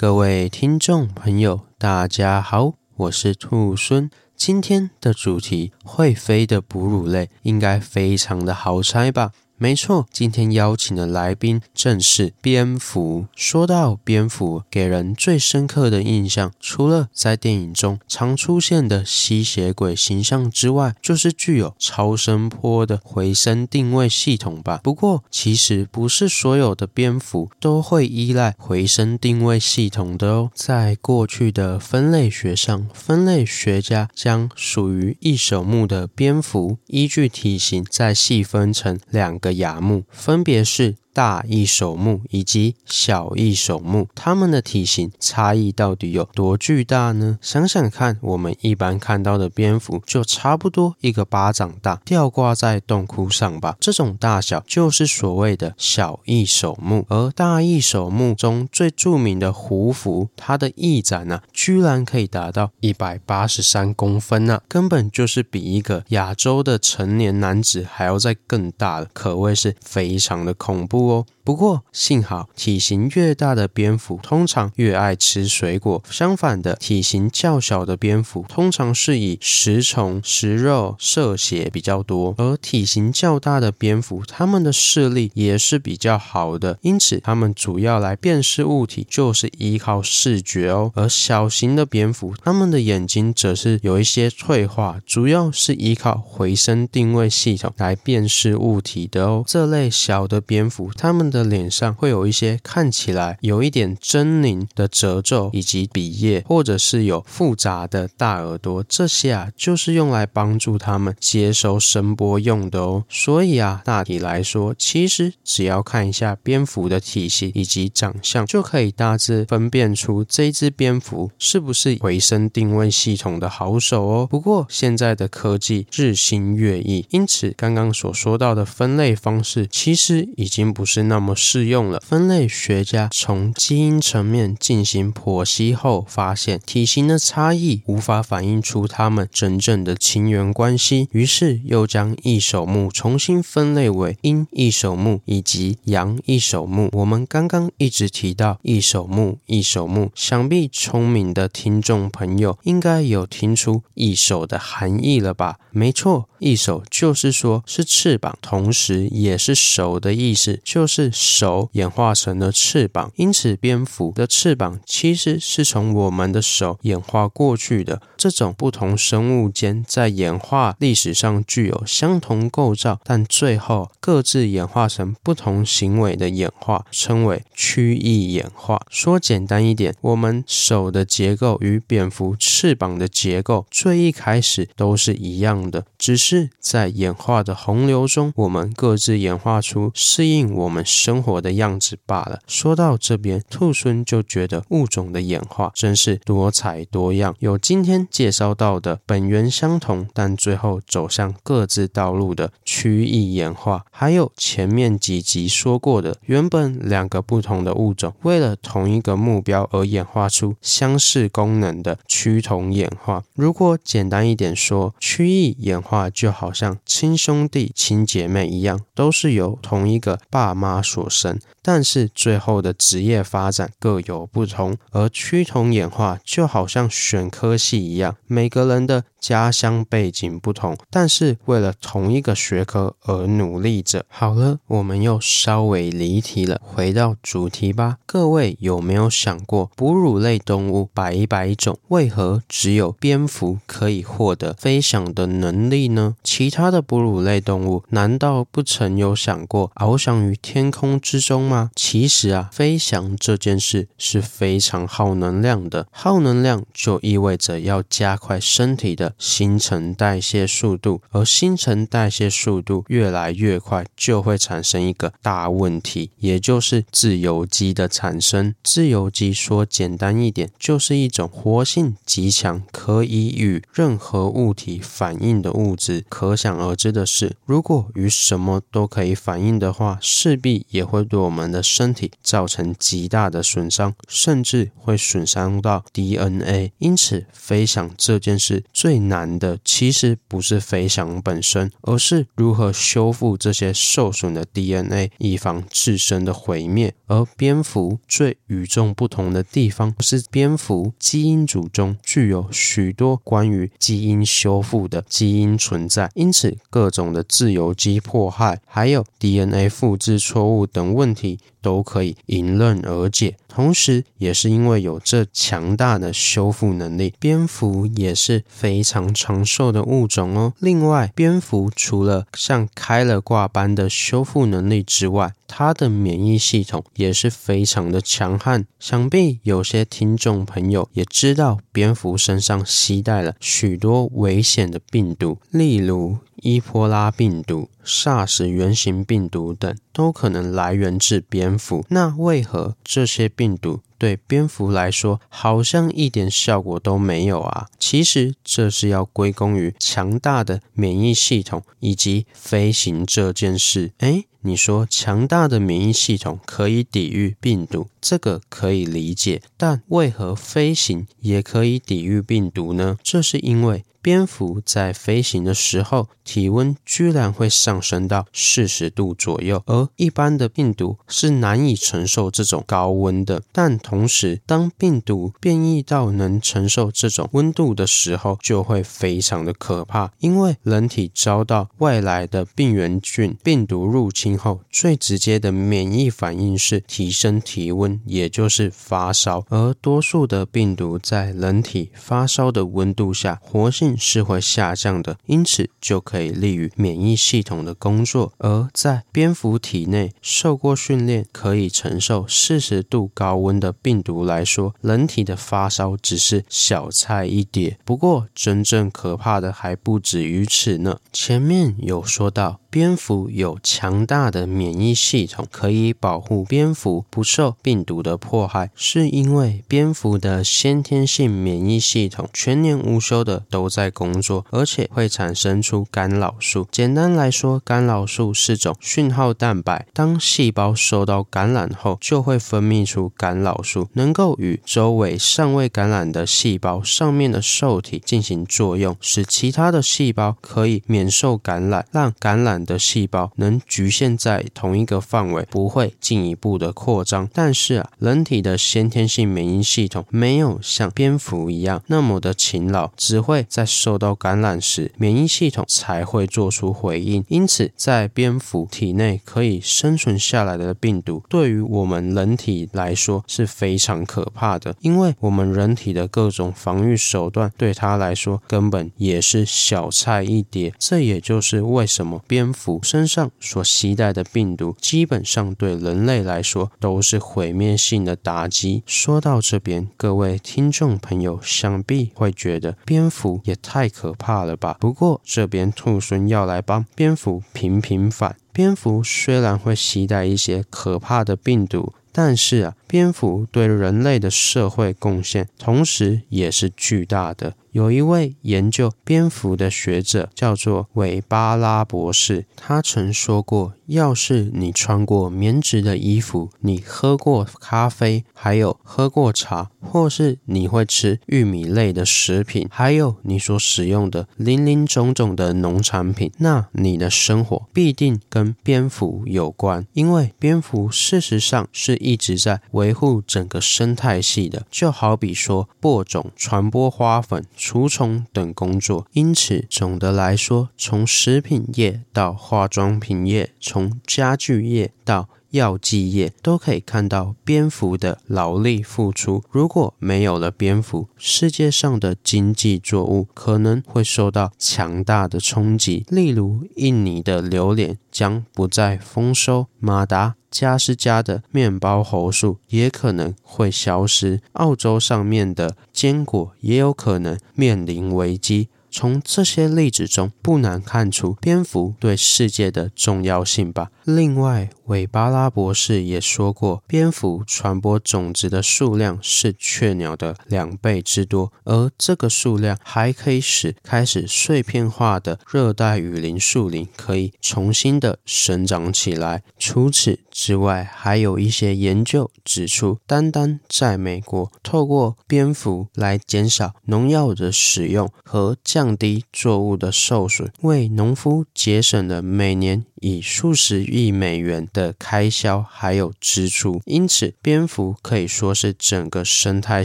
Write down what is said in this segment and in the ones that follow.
各位听众朋友，大家好，我是兔孙。今天的主题，会飞的哺乳类，应该非常的好猜吧？没错，今天邀请的来宾正是蝙蝠。说到蝙蝠，给人最深刻的印象，除了在电影中常出现的吸血鬼形象之外，就是具有超声波的回声定位系统吧。不过，其实不是所有的蝙蝠都会依赖回声定位系统的哦。在过去的分类学上，分类学家将属于翼手目的蝙蝠依据体型再细分成两个。雅木分别是大翼手目以及小翼手目，它们的体型差异到底有多巨大呢？想想看，我们一般看到的蝙蝠就差不多一个巴掌大，吊挂在洞窟上吧。这种大小就是所谓的小翼手目。而大翼手目中最著名的胡蝠，它的翼展呢、居然可以达到一百八十三公分呢、根本就是比一个亚洲的成年男子还要再更大了，可谓是非常的恐怖。哦不过幸好，体型越大的蝙蝠通常越爱吃水果。相反的，体型较小的蝙蝠通常是以食虫、食肉、摄血比较多。而体型较大的蝙蝠，它们的视力也是比较好的，因此它们主要来辨识物体就是依靠视觉哦。而小型的蝙蝠，它们的眼睛则是有一些退化，主要是依靠回声定位系统来辨识物体的哦。这类小的蝙蝠。他们的脸上会有一些看起来有一点狰狞的褶皱，以及鼻叶，或者是有复杂的大耳朵，这些啊就是用来帮助他们接收声波用的哦。所以啊，大体来说，其实只要看一下蝙蝠的体型以及长相，就可以大致分辨出这只蝙蝠是不是回声定位系统的好手哦。不过现在的科技日新月异，因此刚刚所说到的分类方式，其实已经不。不是那么适用了。分类学家从基因层面进行剖析后，发现体型的差异无法反映出它们真正的亲缘关系，于是又将翼手目重新分类为阴翼手目以及阳翼手目。我们刚刚一直提到翼手目，翼手目，想必聪明的听众朋友应该有听出翼手的含义了吧？没错，翼手就是说是翅膀，同时也是手的意思。就是手演化成了翅膀，因此蝙蝠的翅膀其实是从我们的手演化过去的。这种不同生物间在演化历史上具有相同构造，但最后各自演化成不同行为的演化，称为区异演化。说简单一点，我们手的结构与蝙蝠翅膀的结构最一开始都是一样的，只是在演化的洪流中，我们各自演化出适应我们生活的样子罢了。说到这边，兔孙就觉得物种的演化真是多彩多样，有今天介绍到的本源相同，但最后走向各自道路的区异演化，还有前面几集说过的，原本两个不同的物种为了同一个目标而演化出相似功能的趋同演化。如果简单一点说，区异演化就好像亲兄弟、亲姐妹一样，都是由同一个。爸妈所生，但是最后的职业发展各有不同，而趋同演化就好像选科系一样，每个人的家乡背景不同，但是为了同一个学科而努力着。好了，我们又稍微离题了，回到主题吧。各位有没有想过，哺乳类动物百百种，为何只有蝙蝠可以获得飞翔的能力呢？其他的哺乳类动物难道不曾有想过翱翔于天空之中吗？其实啊，飞翔这件事是非常耗能量的，耗能量就意味着要加快身体的新陈代谢速度，而新陈代谢速度越来越快，就会产生一个大问题，也就是自由基的产生。自由基说简单一点，就是一种活性极强、可以与任何物体反应的物质。可想而知的是，如果与什么都可以反应的话，势必也会对我们的身体造成极大的损伤，甚至会损伤到 DNA。因此，非常翔这件事最难的，其实不是飞翔本身，而是如何修复这些受损的 DNA，以防自身的毁灭。而蝙蝠最与众不同的地方，是蝙蝠基因组中具有许多关于基因修复的基因存在，因此各种的自由基迫害，还有 DNA 复制错误等问题。都可以迎刃而解，同时也是因为有这强大的修复能力，蝙蝠也是非常长寿的物种哦。另外，蝙蝠除了像开了挂般的修复能力之外，它的免疫系统也是非常的强悍。想必有些听众朋友也知道，蝙蝠身上携带了许多危险的病毒，例如。伊波拉病毒、SARS 原型病毒等都可能来源自蝙蝠。那为何这些病毒对蝙蝠来说好像一点效果都没有啊？其实这是要归功于强大的免疫系统以及飞行这件事。诶，你说强大的免疫系统可以抵御病毒，这个可以理解。但为何飞行也可以抵御病毒呢？这是因为。蝙蝠在飞行的时候，体温居然会上升到四十度左右，而一般的病毒是难以承受这种高温的。但同时，当病毒变异到能承受这种温度的时候，就会非常的可怕。因为人体遭到外来的病原菌病毒入侵后，最直接的免疫反应是提升体温，也就是发烧。而多数的病毒在人体发烧的温度下，活性是会下降的，因此就可以利于免疫系统的工作。而在蝙蝠体内受过训练，可以承受四十度高温的病毒来说，人体的发烧只是小菜一碟。不过，真正可怕的还不止于此呢。前面有说到。蝙蝠有强大大的免疫系统，可以保护蝙蝠不受病毒的迫害，是因为蝙蝠的先天性免疫系统全年无休的都在工作，而且会产生出干扰素。简单来说，干扰素是种讯号蛋白，当细胞受到感染后，就会分泌出干扰素，能够与周围尚未感染的细胞上面的受体进行作用，使其他的细胞可以免受感染，让感染。的细胞能局限在同一个范围，不会进一步的扩张。但是啊，人体的先天性免疫系统没有像蝙蝠一样那么的勤劳，只会在受到感染时，免疫系统才会做出回应。因此，在蝙蝠体内可以生存下来的病毒，对于我们人体来说是非常可怕的，因为我们人体的各种防御手段对它来说根本也是小菜一碟。这也就是为什么蝙蝠身上所携带带的病毒，基本上对人类来说都是毁灭性的打击。说到这边，各位听众朋友想必会觉得蝙蝠也太可怕了吧？不过这边兔孙要来帮蝙蝠平平反。蝙蝠虽然会携带一些可怕的病毒。但是啊，蝙蝠对人类的社会贡献，同时也是巨大的。有一位研究蝙蝠的学者叫做韦巴拉博士，他曾说过：要是你穿过棉质的衣服，你喝过咖啡，还有喝过茶，或是你会吃玉米类的食品，还有你所使用的林林总总的农产品，那你的生活必定跟蝙蝠有关，因为蝙蝠事实上是。一直在维护整个生态系的，就好比说播种、传播花粉、除虫等工作。因此，总的来说，从食品业到化妆品业，从家具业到药剂业都可以看到蝙蝠的劳力付出。如果没有了蝙蝠，世界上的经济作物可能会受到强大的冲击。例如，印尼的榴莲将不再丰收，马达加斯加的面包猴树也可能会消失，澳洲上面的坚果也有可能面临危机。从这些例子中，不难看出蝙蝠对世界的重要性吧。另外，韦巴拉博士也说过，蝙蝠传播种子的数量是雀鸟的两倍之多，而这个数量还可以使开始碎片化的热带雨林树林可以重新的生长起来。除此之外，还有一些研究指出，单单在美国，透过蝙蝠来减少农药的使用和降低作物的受损，为农夫节省了每年以数十亿亿美元的开销还有支出，因此蝙蝠可以说是整个生态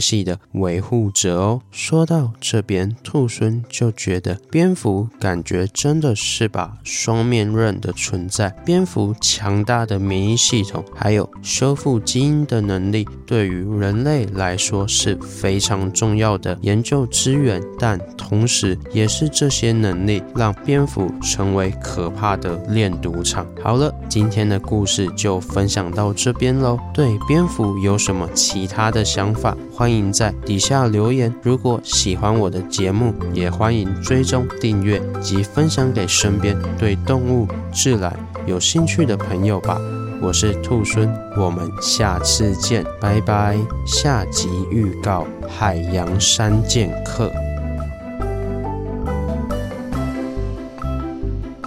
系的维护者哦。说到这边，兔孙就觉得蝙蝠感觉真的是把双面刃的存在。蝙蝠强大的免疫系统还有修复基因的能力，对于人类来说是非常重要的研究资源，但同时也是这些能力让蝙蝠成为可怕的炼毒场。好了，今天的故事就分享到这边喽。对蝙蝠有什么其他的想法，欢迎在底下留言。如果喜欢我的节目，也欢迎追踪订阅及分享给身边对动物、自然有兴趣的朋友吧。我是兔孙，我们下次见，拜拜。下集预告：海洋三剑客。